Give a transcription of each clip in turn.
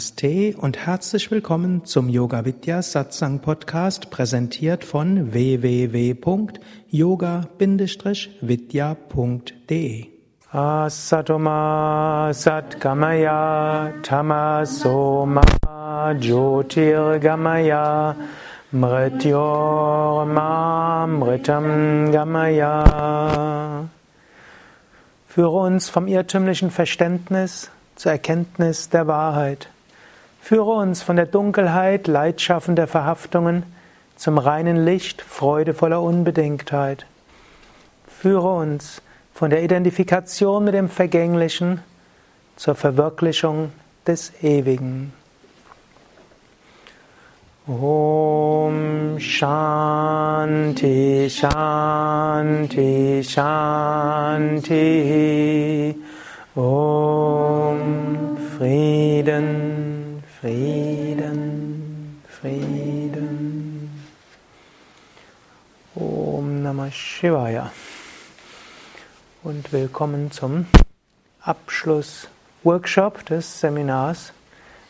Namaste und herzlich willkommen zum Yoga Vidya Satsang Podcast, präsentiert von www.yoga-vidya.de. Asatoma Satgamaya Tamasoma Jyotirgamaya Mrityorma Mritam Gamaya. Führe uns vom irrtümlichen Verständnis zur Erkenntnis der Wahrheit. Führe uns von der Dunkelheit leidschaffender Verhaftungen zum reinen Licht freudevoller Unbedingtheit. Führe uns von der Identifikation mit dem Vergänglichen zur Verwirklichung des Ewigen. Om Shanti Shanti Shanti Om Frieden, Frieden, Frieden. Om Namah Shivaya. Und willkommen zum Abschluss-Workshop des Seminars,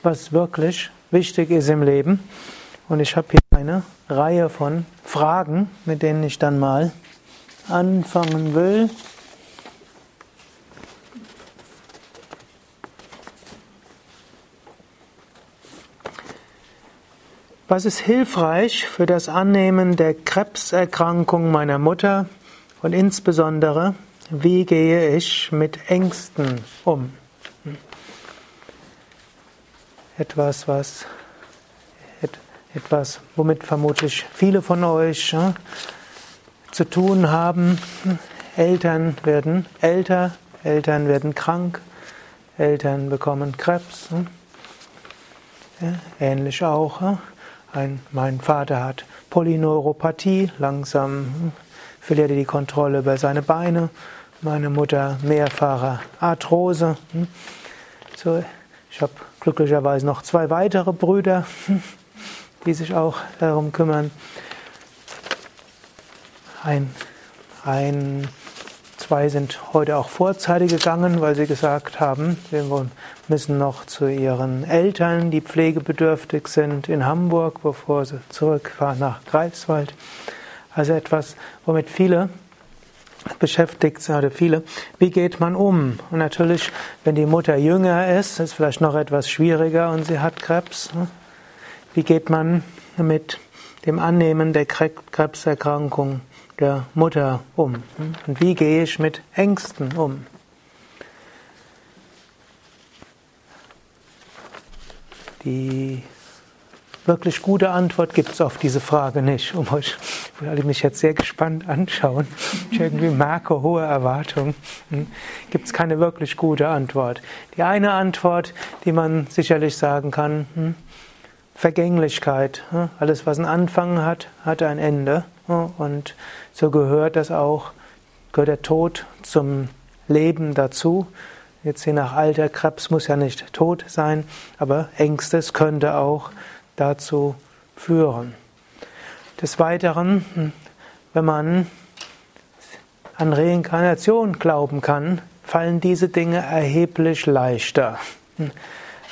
was wirklich wichtig ist im Leben. Und ich habe hier eine Reihe von Fragen, mit denen ich dann mal anfangen will. Was ist hilfreich für das Annehmen der Krebserkrankung meiner Mutter und insbesondere, wie gehe ich mit Ängsten um? Etwas, was etwas, womit vermutlich viele von euch ja, zu tun haben. Eltern werden älter, Eltern werden krank, Eltern bekommen Krebs. Ja, ähnlich auch. Ja. Ein, mein Vater hat Polyneuropathie, langsam verliert er die Kontrolle über seine Beine. Meine Mutter mehrfache Arthrose. So, ich habe glücklicherweise noch zwei weitere Brüder, die sich auch darum kümmern. Ein, ein Zwei sind heute auch vorzeitig gegangen, weil sie gesagt haben, wir müssen noch zu ihren Eltern, die pflegebedürftig sind, in Hamburg, bevor sie zurückfahren nach Greifswald. Also etwas, womit viele beschäftigt sind, oder viele. Wie geht man um? Und natürlich, wenn die Mutter jünger ist, ist es vielleicht noch etwas schwieriger und sie hat Krebs. Ne? Wie geht man mit dem Annehmen der Krebserkrankung der Mutter um? Und wie gehe ich mit Ängsten um? Die wirklich gute Antwort gibt es auf diese Frage nicht, um euch, ich mich jetzt sehr gespannt anschauen. Ich irgendwie merke hohe Erwartungen. Hm, gibt es keine wirklich gute Antwort. Die eine Antwort, die man sicherlich sagen kann, hm, Vergänglichkeit. Hm, alles, was einen Anfang hat, hat ein Ende. Und so gehört das auch, gehört der Tod zum Leben dazu. Jetzt je nach Alter, Krebs muss ja nicht tot sein, aber Ängstes könnte auch dazu führen. Des Weiteren, wenn man an Reinkarnation glauben kann, fallen diese Dinge erheblich leichter.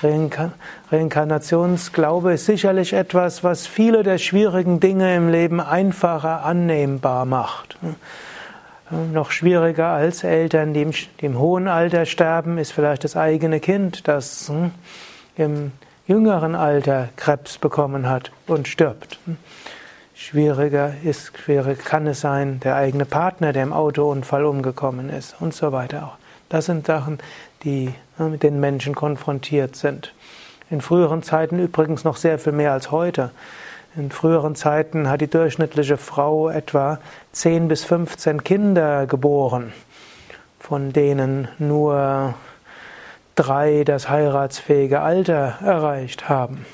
Reinkarnationsglaube ist sicherlich etwas, was viele der schwierigen Dinge im Leben einfacher annehmbar macht. Noch schwieriger als Eltern, die im, hohen Alter sterben, ist vielleicht das eigene Kind, das hm, im jüngeren Alter Krebs bekommen hat und stirbt. Schwieriger ist, schwierig kann es sein, der eigene Partner, der im Autounfall umgekommen ist und so weiter. Das sind Sachen, die mit den Menschen konfrontiert sind. In früheren Zeiten übrigens noch sehr viel mehr als heute. In früheren Zeiten hat die durchschnittliche Frau etwa 10 bis 15 Kinder geboren, von denen nur drei das heiratsfähige Alter erreicht haben.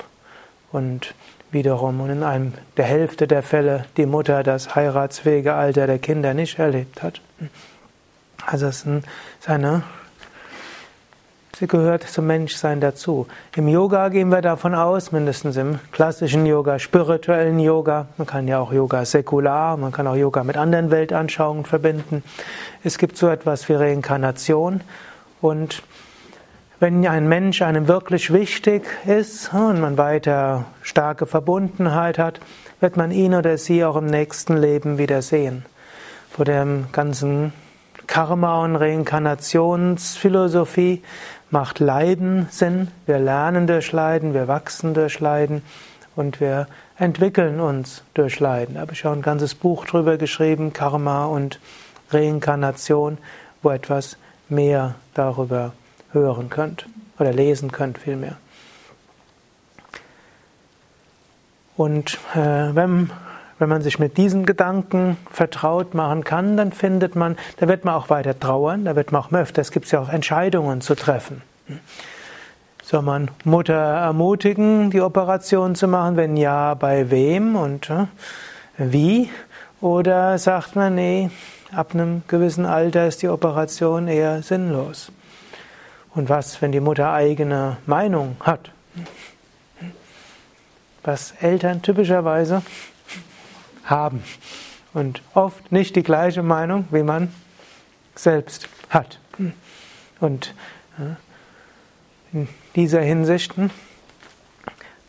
Und wiederum und in einem der Hälfte der Fälle die Mutter das heiratsfähige Alter der Kinder nicht erlebt hat. Also es ist eine Sie gehört zum Menschsein dazu. Im Yoga gehen wir davon aus, mindestens im klassischen Yoga, spirituellen Yoga, man kann ja auch Yoga säkular, man kann auch Yoga mit anderen Weltanschauungen verbinden. Es gibt so etwas wie Reinkarnation und Wenn ein Mensch einem wirklich wichtig ist und man weiter starke Verbundenheit hat, wird man ihn oder sie auch im nächsten Leben wieder sehen. Vor dem ganzen Karma- und Reinkarnationsphilosophie macht Leiden Sinn. Wir lernen durch Leiden, wir wachsen durch Leiden und wir entwickeln uns durch Leiden. Da habe ich auch ein ganzes Buch drüber geschrieben, Karma und Reinkarnation, wo etwas mehr darüber hören könnt oder lesen könnt vielmehr. Und äh, wenn, wenn man sich mit diesen Gedanken vertraut machen kann, dann findet man, da wird man auch weiter trauern, da wird man auch gibt es ja auch Entscheidungen zu treffen. Soll man Mutter ermutigen, die Operation zu machen? Wenn ja, bei wem und äh, wie? Oder sagt man, nee, ab einem gewissen Alter ist die Operation eher sinnlos? Und was, wenn die Mutter eigene Meinung hat? Was Eltern typischerweise haben und oft nicht die gleiche Meinung, wie man selbst hat. Und in dieser Hinsicht,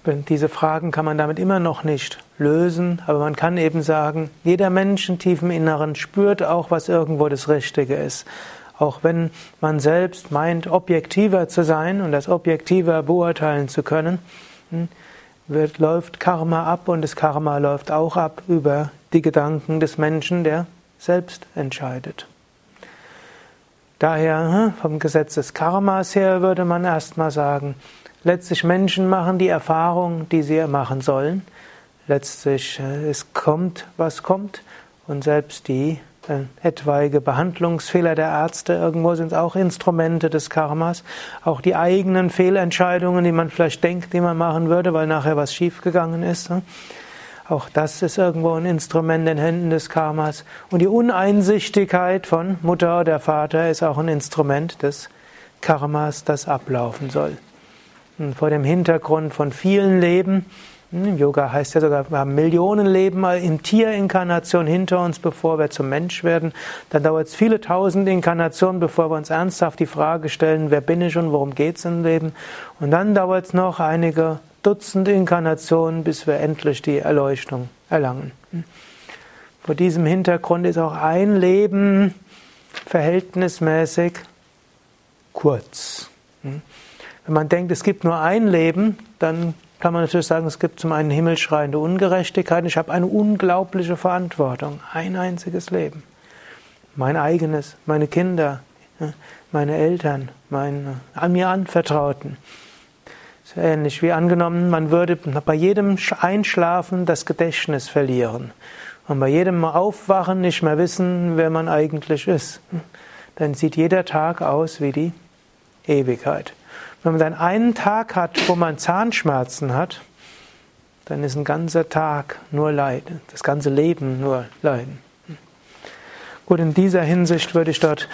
diese Fragen kann man damit immer noch nicht lösen, aber man kann eben sagen, jeder Mensch im tiefen Inneren spürt auch, was irgendwo das Richtige ist. Auch wenn man selbst meint, objektiver zu sein und das objektiver beurteilen zu können, hm, wird, läuft Karma ab und das Karma läuft auch ab über die Gedanken des Menschen, der selbst entscheidet. Daher, hm, vom Gesetz des Karmas her, würde man erstmal sagen, letztlich Menschen machen die Erfahrung, die sie machen sollen. Letztlich, äh, es kommt, was kommt. Und selbst die äh, etwaige Behandlungsfehler der Ärzte, irgendwo sind auch Instrumente des Karmas. Auch die eigenen Fehlentscheidungen, die man vielleicht denkt, die man machen würde, weil nachher was schiefgegangen ist. Ne? Auch das ist irgendwo ein Instrument in den Händen des Karmas. Und die Uneinsichtigkeit von Mutter oder Vater ist auch ein Instrument des Karmas, das ablaufen soll. Und vor dem Hintergrund von vielen Leben hm, Yoga heißt ja sogar, wir haben Millionen Leben in Tierinkarnation hinter uns, bevor wir zum Mensch werden. Dann dauert es viele tausend Inkarnationen, bevor wir uns ernsthaft die Frage stellen, wer bin ich und worum geht es im Leben. Und dann dauert es noch einige Dutzend Inkarnationen, bis wir endlich die Erleuchtung erlangen. Hm. Vor diesem Hintergrund ist auch ein Leben verhältnismäßig kurz. Hm. Wenn man denkt, es gibt nur ein Leben, dann kann man natürlich sagen, es gibt zum einen himmelschreiende Ungerechtigkeit. Ich habe eine unglaubliche Verantwortung. Ein einziges Leben. Mein eigenes, meine Kinder, meine Eltern, meine an mir Anvertrauten. So ähnlich wie angenommen, man würde bei jedem Einschlafen das Gedächtnis verlieren und bei jedem Aufwachen nicht mehr wissen, wer man eigentlich ist. Dann sieht jeder Tag aus wie die Ewigkeit. Wenn man dann einen Tag hat, wo man Zahnschmerzen hat, dann ist ein ganzer Tag nur Leiden, das ganze Leben nur Leiden. Gut, in dieser Hinsicht würde ich dort,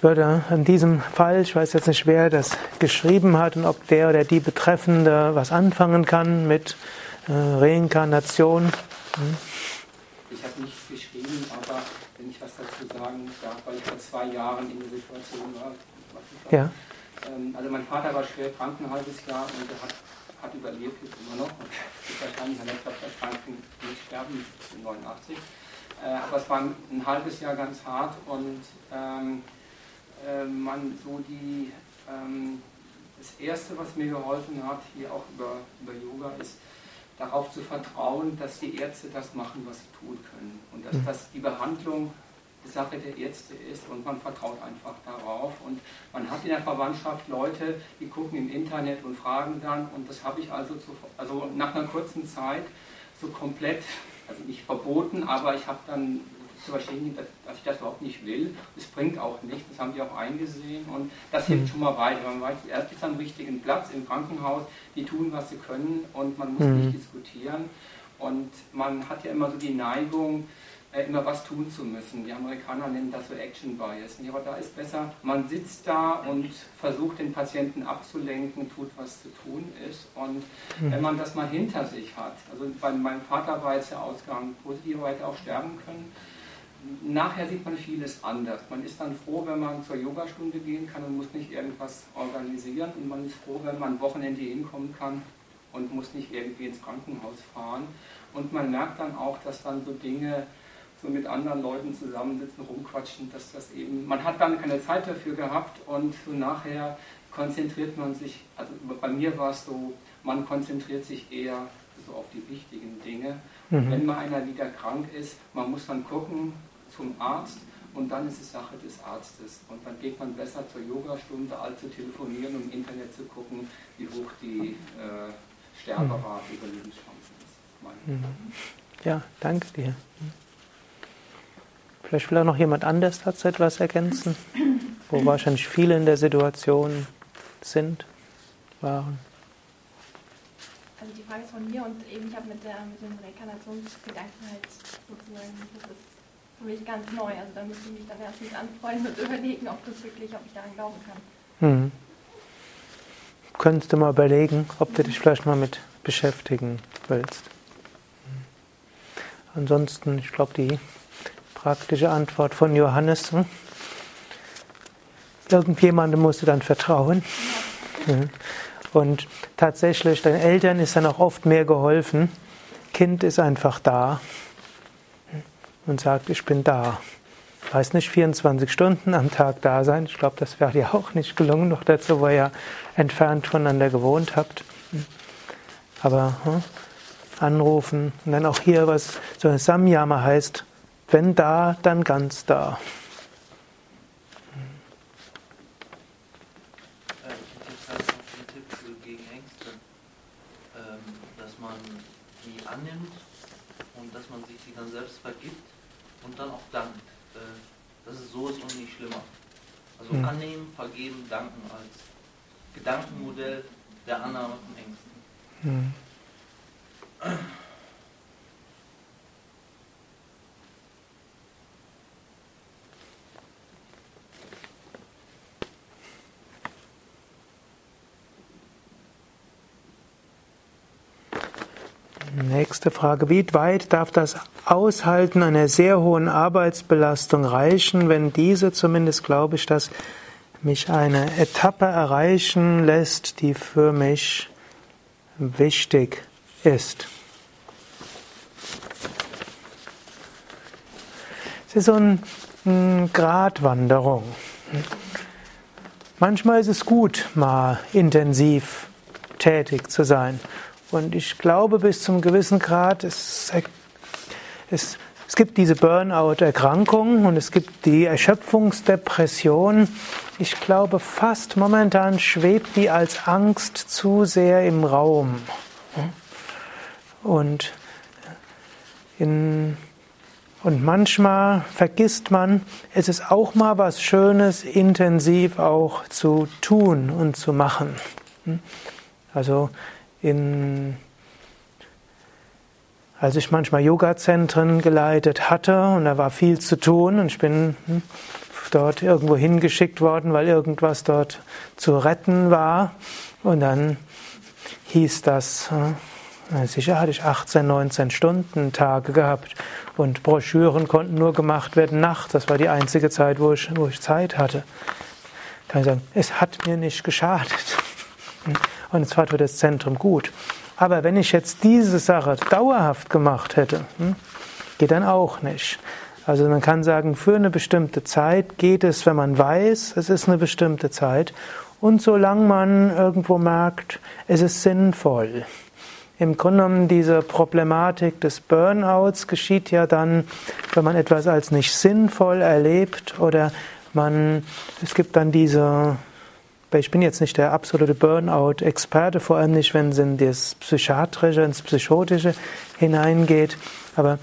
würde in diesem Fall, ich weiß jetzt nicht, wer das geschrieben hat und ob der oder die Betreffende was anfangen kann mit äh, Reinkarnation. Hm? Ich habe nichts geschrieben, aber wenn ich was dazu sagen darf, weil ich vor zwei Jahren in der Situation war. Ja. Ähm, also mein Vater war schwer krank ein halbes Jahr und er hat, hat überlebt, jetzt immer noch. Und ist wahrscheinlich an letzter Erkrankung nicht sterben, 89. Äh, aber es war ein halbes Jahr ganz hart und ähm, äh, man so die, ähm, das Erste, was mir geholfen hat, hier auch über, über Yoga, ist darauf zu vertrauen, dass die Ärzte das machen, was sie tun können. Und dass, mhm. dass die Behandlung Sache der Ärzte ist und man vertraut einfach darauf. Und man hat in der Verwandtschaft Leute, die gucken im Internet und fragen dann. Und das habe ich also, zu, also nach einer kurzen Zeit so komplett, also nicht verboten, aber ich habe dann zu verstehen, dass ich das überhaupt nicht will. Es bringt auch nichts, das haben die auch eingesehen und das hilft mhm. schon mal weiter. Man weiß, die Ärzte am richtigen Platz im Krankenhaus, die tun, was sie können und man muss mhm. nicht diskutieren. Und man hat ja immer so die Neigung, immer was tun zu müssen. Die Amerikaner nennen das so Action Bias. Aber da ist besser, man sitzt da und versucht den Patienten abzulenken, tut was zu tun ist. Und mhm. wenn man das mal hinter sich hat, also bei meinem Vater war jetzt der Ausgang positiv, er hätte auch sterben können. nachher sieht man vieles anders. Man ist dann froh, wenn man zur Yogastunde gehen kann und muss nicht irgendwas organisieren. Und man ist froh, wenn man am Wochenende hinkommen kann und muss nicht irgendwie ins Krankenhaus fahren. Und man merkt dann auch, dass dann so Dinge, so mit anderen Leuten zusammensitzen, rumquatschen, dass das eben, man hat dann keine Zeit dafür gehabt und so nachher konzentriert man sich, also bei mir war es so, man konzentriert sich eher so auf die wichtigen Dinge. Mhm. Wenn mal einer wieder krank ist, man muss dann gucken zum Arzt und dann ist es Sache des Arztes. Und dann geht man besser zur Yogastunde, als zu telefonieren und im Internet zu gucken, wie hoch die äh, Sterberate, mhm. Überlebenschancen ist. Mhm. Ja, danke dir. Vielleicht will auch noch jemand anders dazu etwas ergänzen, wo wahrscheinlich viele in der Situation sind, waren. Also die Frage ist von mir und eben ich habe mit, mit dem Rekarnationsgedanken halt sozusagen, das ist für mich ganz neu. Also da müsste ich mich dann erst mit anfreunden und überlegen, ob das wirklich, ob ich daran glauben kann. Mhm. Könntest du mal überlegen, ob du dich vielleicht mal mit beschäftigen willst. Hm. Ansonsten, ich glaube, die praktische Antwort von Johannes, hm? irgendjemandem musst du dann vertrauen. Ja. Hm. Und tatsächlich, deinen Eltern ist dann auch oft mehr geholfen. Kind ist einfach da und sagt, ich bin da. Weiß nicht, 24 Stunden am Tag da sein. Ich glaube, das wäre dir auch nicht gelungen, noch dazu, weil ihr entfernt voneinander gewohnt habt. Aber hm, anrufen und dann auch hier, was so ein Samyama heißt, wenn da, dann ganz da. annimmt und dass man sich die dann selbst vergibt und dann auch dankt, dass es so ist und nicht schlimmer. Also mhm. annehmen, vergeben, danken als Gedankenmodell der Annahme von Ängsten. Mhm. Nächste Frage. Wie weit darf das Aushalten einer sehr hohen Arbeitsbelastung reichen, wenn diese, zumindest glaube ich, dass mich eine Etappe erreichen lässt, die für mich wichtig ist? Es ist so eine Gratwanderung. Manchmal ist es gut, mal intensiv tätig zu sein. Und ich glaube, bis zum gewissen Grad, es, es, es gibt diese Burnout-Erkrankung und es gibt die Erschöpfungsdepression. Ich glaube, fast momentan schwebt die als Angst zu sehr im Raum. Und, in, und manchmal vergisst man, es ist auch mal was Schönes, intensiv auch zu tun und zu machen. Also in, als ich manchmal Yoga-Zentren geleitet hatte und da war viel zu tun und ich bin hm, dort irgendwo hingeschickt worden, weil irgendwas dort zu retten war und dann hieß das, hm, Sicher hatte ich 18, 19 Stunden Tage gehabt und Broschüren konnten nur gemacht werden nachts. Das war die einzige Zeit, wo ich, wo ich Zeit hatte. Kann ich sagen, es hat mir nicht geschadet. Und zwar für das Zentrum gut. Aber wenn ich jetzt diese Sache dauerhaft gemacht hätte, hm, geht dann auch nicht. Also man kann sagen, für eine bestimmte Zeit geht es, wenn man weiß, es ist eine bestimmte Zeit. Und solange man irgendwo merkt, es ist sinnvoll. Im Grunde genommen, diese Problematik des Burnouts geschieht ja dann, wenn man etwas als nicht sinnvoll erlebt oder man, es gibt dann diese ich bin jetzt nicht der absolute Burnout-Experte, vor allem nicht, wenn es in das Psychiatrische, ins Psychotische hineingeht. Aber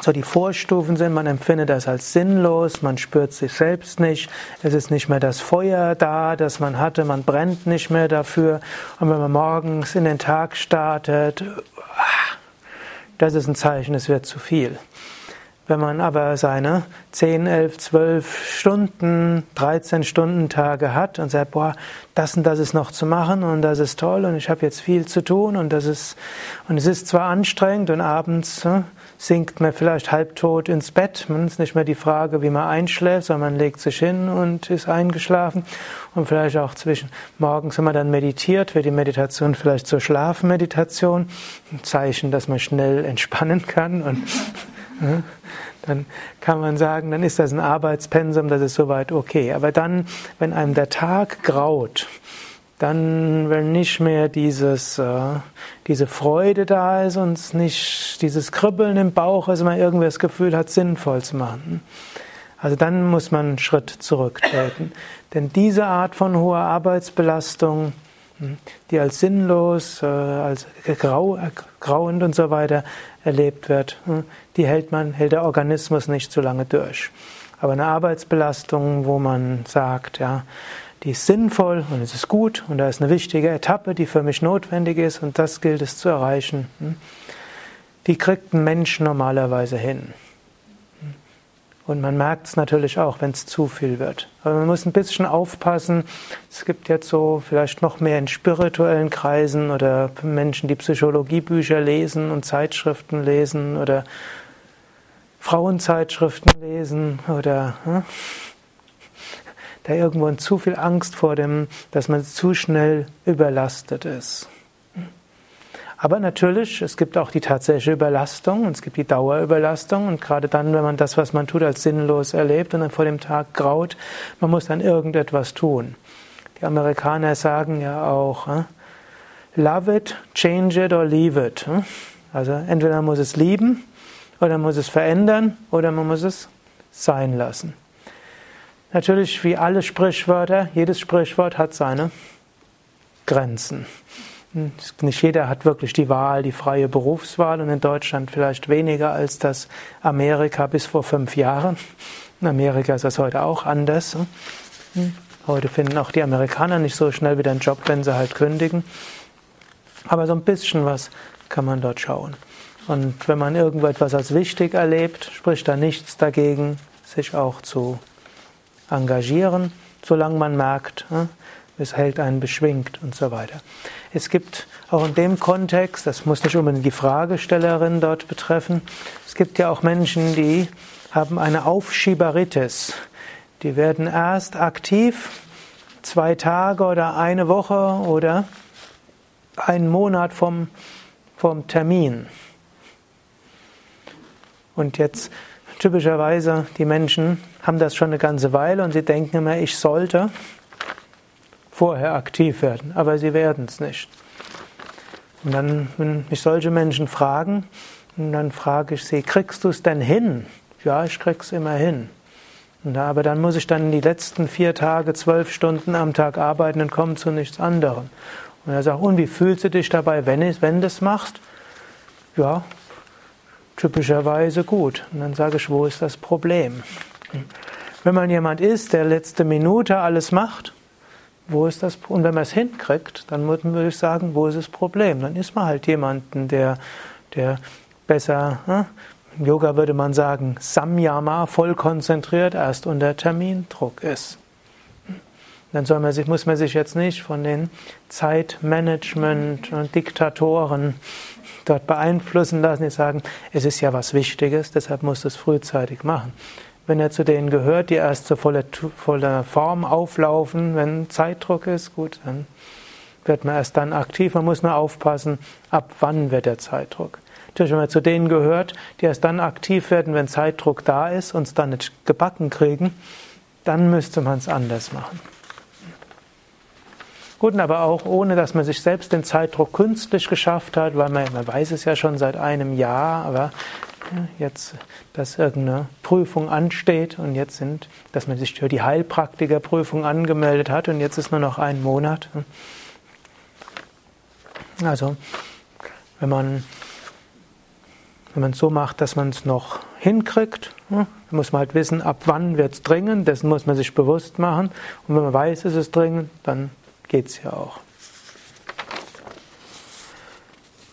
so die Vorstufen sind, man empfindet das als sinnlos, man spürt sich selbst nicht, es ist nicht mehr das Feuer da, das man hatte, man brennt nicht mehr dafür. Und wenn man morgens in den Tag startet, ah, das ist ein Zeichen, es wird zu viel. Wenn man aber seine 10, 11, 12 Stunden, 13 Stunden Tage hat und sagt, boah, das und das ist noch zu machen und das ist toll und ich habe jetzt viel zu tun und das ist und es ist zwar anstrengend und abends ne, sinkt man vielleicht halbtot ins Bett. Man ist nicht mehr die Frage, wie man einschläft, sondern man legt sich hin und ist eingeschlafen. Und vielleicht auch zwischen morgens, wenn man dann meditiert, wird die Meditation vielleicht zur Schlafmeditation. Ein Zeichen, dass man schnell entspannen kann. Und dann kann man sagen, dann ist das ein Arbeitspensum, das ist soweit okay. Aber dann, wenn einem der Tag graut, dann, wenn nicht mehr dieses, äh, diese Freude da ist und nicht dieses Kribbeln im Bauch, also man irgendwie das Gefühl hat, sinnvoll zu machen. Also dann muss man einen Schritt zurücktreten. Denn diese Art von hoher Arbeitsbelastung, hm, die als sinnlos, äh, als grau, grauend und so weiter erlebt wird, hm, die hält man, hält der Organismus nicht so lange durch. Aber eine Arbeitsbelastung, wo man sagt, ja, die ist sinnvoll und es ist gut und da ist eine wichtige Etappe, die für mich notwendig ist und das gilt es zu erreichen. Hm? Die kriegt ein Mensch normalerweise hin. Und man merkt es natürlich auch, wenn es zu viel wird. Aber man muss ein bisschen aufpassen. Es gibt jetzt so vielleicht noch mehr in spirituellen Kreisen oder Menschen, die Psychologiebücher lesen und Zeitschriften lesen oder Frauenzeitschriften lesen oder hm? da irgendwo zu viel Angst vor dem, dass man zu schnell überlastet ist. Aber natürlich, es gibt auch die tatsächliche Überlastung und es gibt die Dauerüberlastung und gerade dann, wenn man das, was man tut, als sinnlos erlebt und dann vor dem Tag graut, man muss dann irgendetwas tun. Die Amerikaner sagen ja auch, äh, love it, change it or leave it. Also entweder man muss es lieben oder man muss es verändern oder man muss es sein lassen. Natürlich, wie alle Sprichwörter, jedes Sprichwort hat seine Grenzen. Nicht jeder hat wirklich die Wahl, die freie Berufswahl und in Deutschland vielleicht weniger als das Amerika bis vor fünf Jahren. In Amerika ist das heute auch anders. Heute finden auch die Amerikaner nicht so schnell wieder einen Job, wenn sie halt kündigen. Aber so ein bisschen was kann man dort schauen. Und wenn man irgendetwas als wichtig erlebt, spricht da nichts dagegen, sich auch zu engagieren, solange man merkt, ne, es hält einen beschwingt und so weiter. Es gibt auch in dem Kontext, das muss nicht unbedingt die Fragestellerin dort betreffen, es gibt ja auch Menschen, die haben eine Aufschieberitis. Die werden erst aktiv zwei Tage oder eine Woche oder einen Monat vom, vom Termin. Und jetzt typischerweise die Menschen haben das schon eine ganze Weile und sie denken immer, ich sollte vorher aktiv werden, aber sie werden es nicht. Und dann, wenn mich solche Menschen fragen, dann frage ich sie, kriegst du es denn hin? Ja, ich krieg's immer hin. Und, aber dann muss ich dann die letzten vier Tage, zwölf Stunden am Tag arbeiten und komme zu nichts anderem. Und er sagt, und wie fühlst du dich dabei, wenn, wenn du es machst? Ja, typischerweise gut. Und dann sage ich, wo ist das Problem? Wenn man jemand ist, der letzte Minute alles macht, wo ist das und wenn man es hinkriegt, dann würde ich sagen, wo ist das Problem? Dann ist man halt jemanden, der, der besser, hm? im Yoga würde man sagen, Samyama, voll konzentriert, erst unter Termindruck ist. Dann soll man sich, muss man sich jetzt nicht von den Zeitmanagement und Diktatoren dort beeinflussen lassen, die sagen, es ist ja was Wichtiges, deshalb muss es frühzeitig machen. Wenn er zu denen gehört, die erst zur voller, voller Form auflaufen, wenn Zeitdruck ist, gut, dann wird man erst dann aktiv. Man muss nur aufpassen, ab wann wird der Zeitdruck. Natürlich, wenn man zu denen gehört, die erst dann aktiv werden, wenn Zeitdruck da ist und es dann nicht gebacken kriegen, dann müsste man es anders machen. Gut, aber auch ohne, dass man sich selbst den Zeitdruck künstlich geschafft hat, weil man, man weiß es ja schon seit einem Jahr, aber jetzt, dass irgendeine Prüfung ansteht und jetzt sind, dass man sich für die Heilpraktikerprüfung angemeldet hat und jetzt ist nur noch ein Monat. Also, wenn man wenn man es so macht, dass man es noch hinkriegt, muss man halt wissen, ab wann wird es dringend, dessen muss man sich bewusst machen. Und wenn man weiß, es ist dringend, dann geht es ja auch.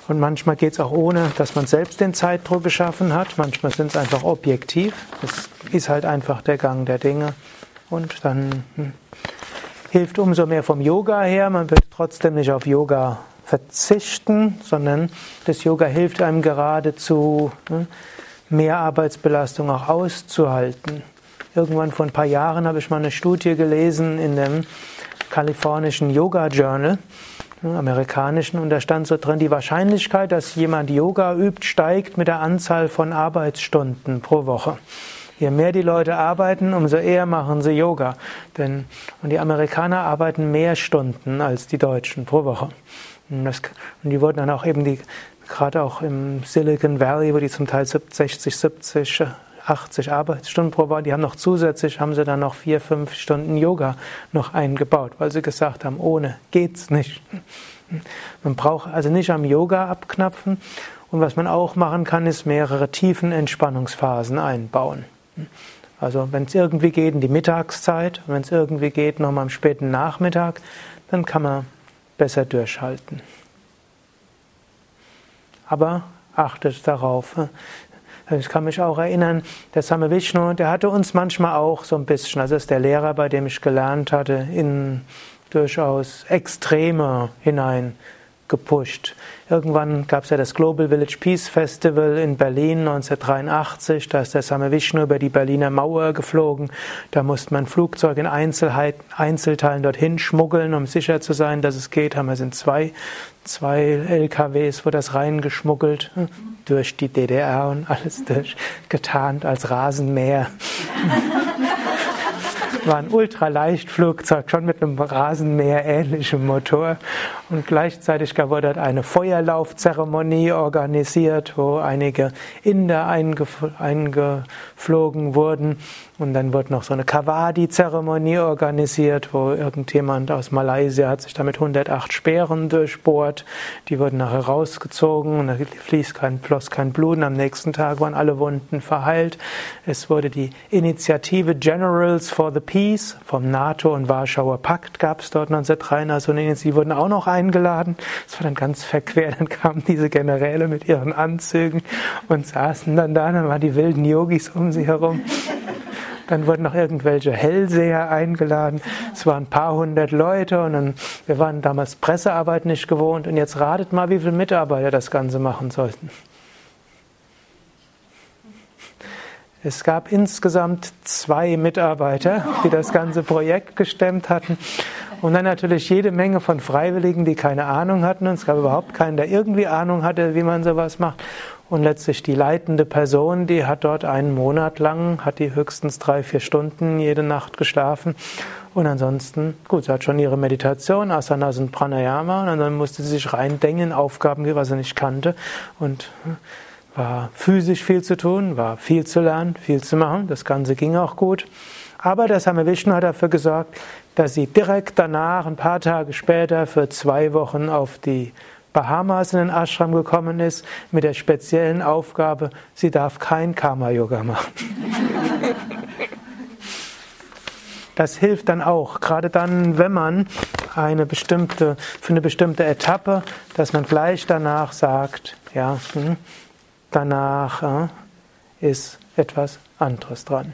Und manchmal geht es auch ohne, dass man selbst den Zeitdruck geschaffen hat. Manchmal sind es einfach objektiv. Das ist halt einfach der Gang der Dinge. Und dann hm, hilft umso mehr vom Yoga her. Man wird trotzdem nicht auf Yoga verzichten, sondern das Yoga hilft einem geradezu, ne, mehr Arbeitsbelastung auch auszuhalten. Irgendwann vor ein paar Jahren habe ich mal eine Studie gelesen in dem kalifornischen Yoga Journal, ne, amerikanischen, und da stand so drin, die Wahrscheinlichkeit, dass jemand Yoga übt, steigt mit der Anzahl von Arbeitsstunden pro Woche. Je mehr die Leute arbeiten, umso eher machen sie Yoga. Denn, und die Amerikaner arbeiten mehr Stunden als die Deutschen pro Woche. Und, das, und die wurden dann auch eben die, gerade auch im Silicon Valley, wo die zum Teil 60, 70, 80 Arbeitsstunden pro Woche, die haben noch zusätzlich, haben sie dann noch vier, fünf Stunden Yoga noch eingebaut, weil sie gesagt haben, ohne geht's nicht. Man braucht also nicht am Yoga abknapfen. Und was man auch machen kann, ist mehrere tiefen Entspannungsphasen einbauen. Also wenn es irgendwie geht in die Mittagszeit, wenn es irgendwie geht nochmal am späten Nachmittag, dann kann man besser durchhalten. Aber achtet darauf. Ich kann mich auch erinnern, der Same Vishnu, der hatte uns manchmal auch so ein bisschen, also ist der Lehrer, bei dem ich gelernt hatte, in durchaus Extreme hinein gepusht. Irgendwann gab es ja das Global Village Peace Festival in Berlin 1983. Da ist der Same Vishnu über die Berliner Mauer geflogen. Da musste man Flugzeug in Einzelheit, Einzelteilen dorthin schmuggeln, um sicher zu sein, dass es geht. Haben wir sind zwei, zwei LKWs, wo das reingeschmuggelt durch die DDR und alles durchgetarnt als Rasenmäher. War ein Ultraleichtflugzeug, schon mit einem Rasenmäher ähnlichem Motor. Und gleichzeitig wurde dort eine Feuerlaufzeremonie organisiert, wo einige Inder eingeflogen wurden. Und dann wurde noch so eine Kavadi-Zeremonie organisiert, wo irgendjemand aus Malaysia hat sich damit 108 Speeren durchbohrt. Die wurden nachher rausgezogen und da fließt kein, floss kein Blut. Und am nächsten Tag waren alle Wunden verheilt. Es wurde die Initiative Generals for the Peace vom NATO und Warschauer Pakt gab es dort 1993 und die wurden auch noch eingeladen. Das war dann ganz verquer. Dann kamen diese Generäle mit ihren Anzügen und saßen dann da. Dann waren die wilden Yogis um sie herum. Dann wurden noch irgendwelche Hellseher eingeladen. Es waren ein paar hundert Leute und dann, wir waren damals Pressearbeit nicht gewohnt. Und jetzt ratet mal, wie viele Mitarbeiter das Ganze machen sollten. Es gab insgesamt zwei Mitarbeiter, die das ganze Projekt gestemmt hatten. Und dann natürlich jede Menge von Freiwilligen, die keine Ahnung hatten. Und es gab überhaupt keinen, der irgendwie Ahnung hatte, wie man sowas macht. Und letztlich die leitende Person, die hat dort einen Monat lang, hat die höchstens drei, vier Stunden jede Nacht geschlafen. Und ansonsten, gut, sie hat schon ihre Meditation, Asanas und Pranayama, und dann musste sie sich reindenken in Aufgaben, die sie nicht kannte. Und hm, war physisch viel zu tun, war viel zu lernen, viel zu machen. Das Ganze ging auch gut. Aber der Same Vishnu hat dafür gesorgt, dass sie direkt danach, ein paar Tage später, für zwei Wochen auf die Bahamas in den Ashram gekommen ist, mit der speziellen Aufgabe, sie darf kein Karma-Yoga machen. Das hilft dann auch, gerade dann, wenn man eine bestimmte, für eine bestimmte Etappe, dass man gleich danach sagt, ja, hm, danach äh, ist etwas anderes dran.